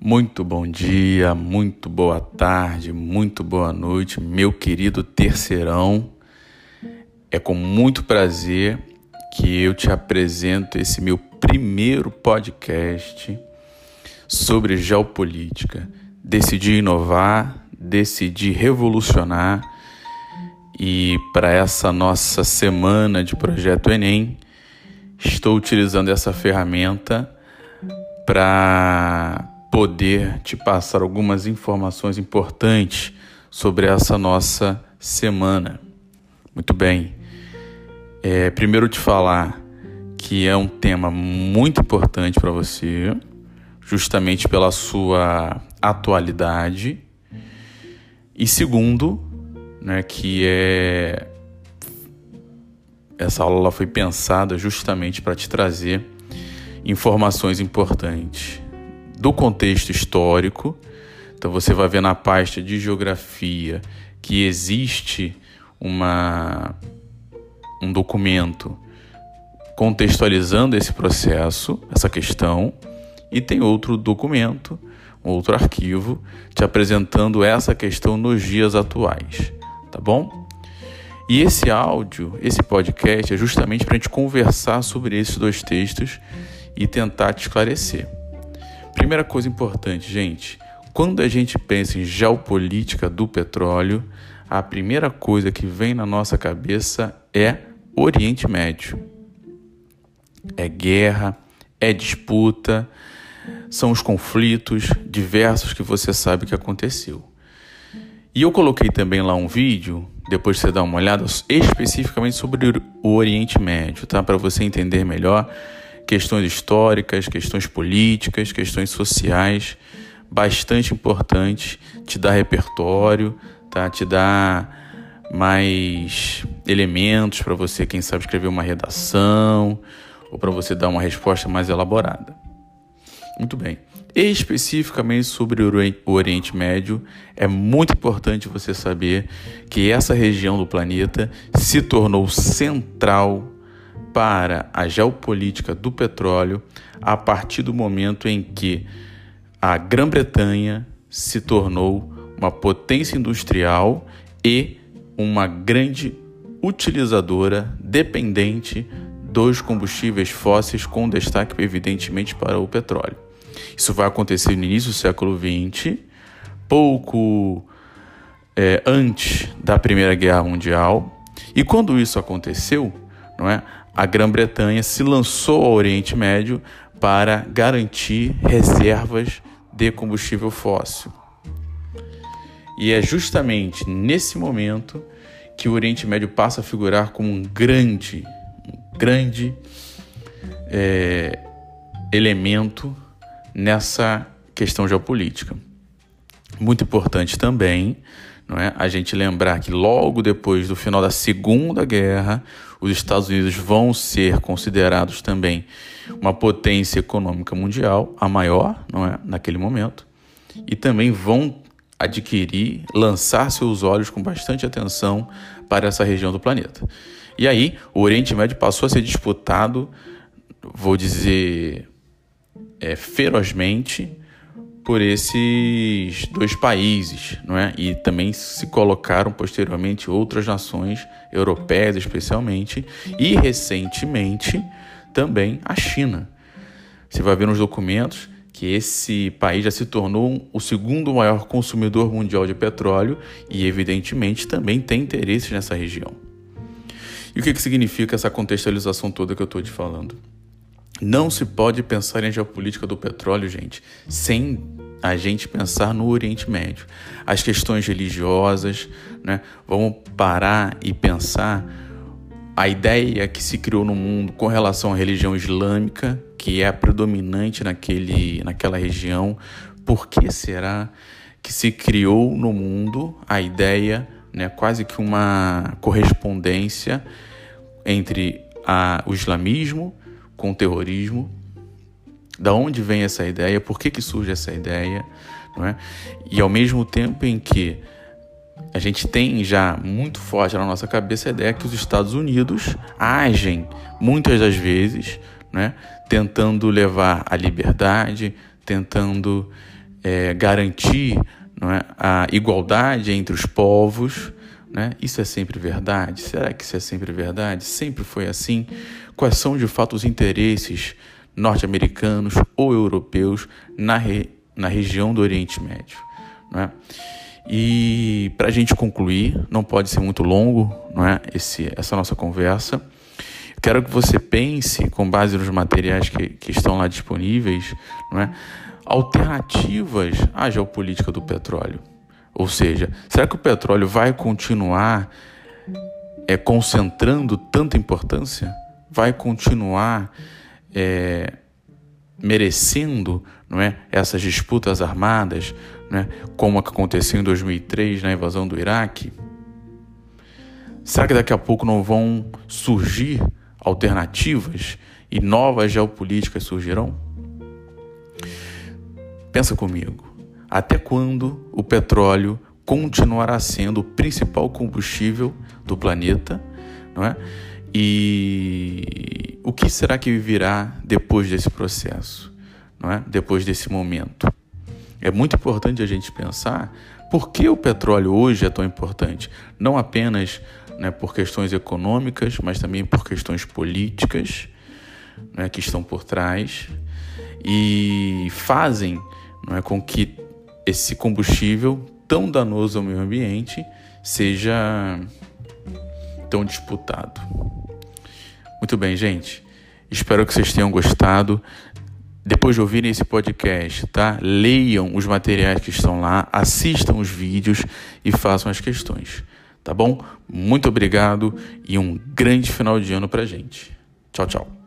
Muito bom dia, muito boa tarde, muito boa noite, meu querido terceirão. É com muito prazer que eu te apresento esse meu primeiro podcast sobre geopolítica. Decidi inovar, decidi revolucionar e para essa nossa semana de projeto Enem, estou utilizando essa ferramenta para poder te passar algumas informações importantes sobre essa nossa semana. Muito bem. É, primeiro te falar que é um tema muito importante para você, justamente pela sua atualidade. E segundo, né, que é essa aula foi pensada justamente para te trazer informações importantes do contexto histórico. Então você vai ver na pasta de geografia que existe uma, um documento contextualizando esse processo, essa questão, e tem outro documento, outro arquivo, te apresentando essa questão nos dias atuais, tá bom? E esse áudio, esse podcast, é justamente para a gente conversar sobre esses dois textos e tentar te esclarecer. Primeira coisa importante, gente, quando a gente pensa em geopolítica do petróleo, a primeira coisa que vem na nossa cabeça é Oriente Médio. É guerra, é disputa, são os conflitos diversos que você sabe que aconteceu. E eu coloquei também lá um vídeo, depois de você dar uma olhada, especificamente sobre o Oriente Médio, tá? Para você entender melhor questões históricas, questões políticas, questões sociais, bastante importantes, te dá repertório, tá? Te dá mais elementos para você, quem sabe, escrever uma redação ou para você dar uma resposta mais elaborada. Muito bem. Especificamente sobre o Oriente Médio, é muito importante você saber que essa região do planeta se tornou central para a geopolítica do petróleo a partir do momento em que a Grã-Bretanha se tornou uma potência industrial e uma grande utilizadora dependente dos combustíveis fósseis, com destaque evidentemente para o petróleo. Isso vai acontecer no início do século XX, pouco é, antes da Primeira Guerra Mundial. E quando isso aconteceu, não é? A Grã-Bretanha se lançou ao Oriente Médio para garantir reservas de combustível fóssil. E é justamente nesse momento que o Oriente Médio passa a figurar como um grande, um grande é, elemento nessa questão geopolítica. Muito importante também não é? a gente lembrar que logo depois do final da Segunda Guerra, os Estados Unidos vão ser considerados também uma potência econômica mundial, a maior, não é, naquele momento, e também vão adquirir, lançar seus olhos com bastante atenção para essa região do planeta. E aí, o Oriente Médio passou a ser disputado, vou dizer, é, ferozmente por esses dois países, não é? E também se colocaram posteriormente outras nações europeias, especialmente, e recentemente também a China. Você vai ver nos documentos que esse país já se tornou o segundo maior consumidor mundial de petróleo e, evidentemente, também tem interesses nessa região. E o que, que significa essa contextualização toda que eu estou te falando? Não se pode pensar em geopolítica do petróleo, gente, sem a gente pensar no Oriente Médio. As questões religiosas, né? vamos parar e pensar a ideia que se criou no mundo com relação à religião islâmica, que é a predominante naquele, naquela região. Por que será que se criou no mundo a ideia, né, quase que uma correspondência entre a, o islamismo com o terrorismo? Da onde vem essa ideia? Por que, que surge essa ideia? É? E ao mesmo tempo em que a gente tem já muito forte na nossa cabeça a ideia que os Estados Unidos agem muitas das vezes, né, tentando levar a liberdade, tentando é, garantir é, a igualdade entre os povos. Né? Isso é sempre verdade? Será que isso é sempre verdade? Sempre foi assim? Quais são de fato os interesses norte-americanos ou europeus na, re, na região do Oriente Médio? Né? E para a gente concluir, não pode ser muito longo, não é? Esse, essa nossa conversa. Quero que você pense, com base nos materiais que, que estão lá disponíveis, não é? alternativas à geopolítica do petróleo. Ou seja, será que o petróleo vai continuar é, concentrando tanta importância? Vai continuar é, merecendo não é, essas disputas armadas, não é, como aconteceu em 2003 na invasão do Iraque? Será que daqui a pouco não vão surgir alternativas e novas geopolíticas surgirão? Pensa comigo. Até quando o petróleo continuará sendo o principal combustível do planeta, não é? E o que será que virá depois desse processo, não é? Depois desse momento? É muito importante a gente pensar por que o petróleo hoje é tão importante, não apenas né, por questões econômicas, mas também por questões políticas né, que estão por trás e fazem não é, com que esse combustível tão danoso ao meio ambiente seja tão disputado. Muito bem, gente. Espero que vocês tenham gostado. Depois de ouvirem esse podcast, tá? Leiam os materiais que estão lá, assistam os vídeos e façam as questões, tá bom? Muito obrigado e um grande final de ano pra gente. Tchau, tchau.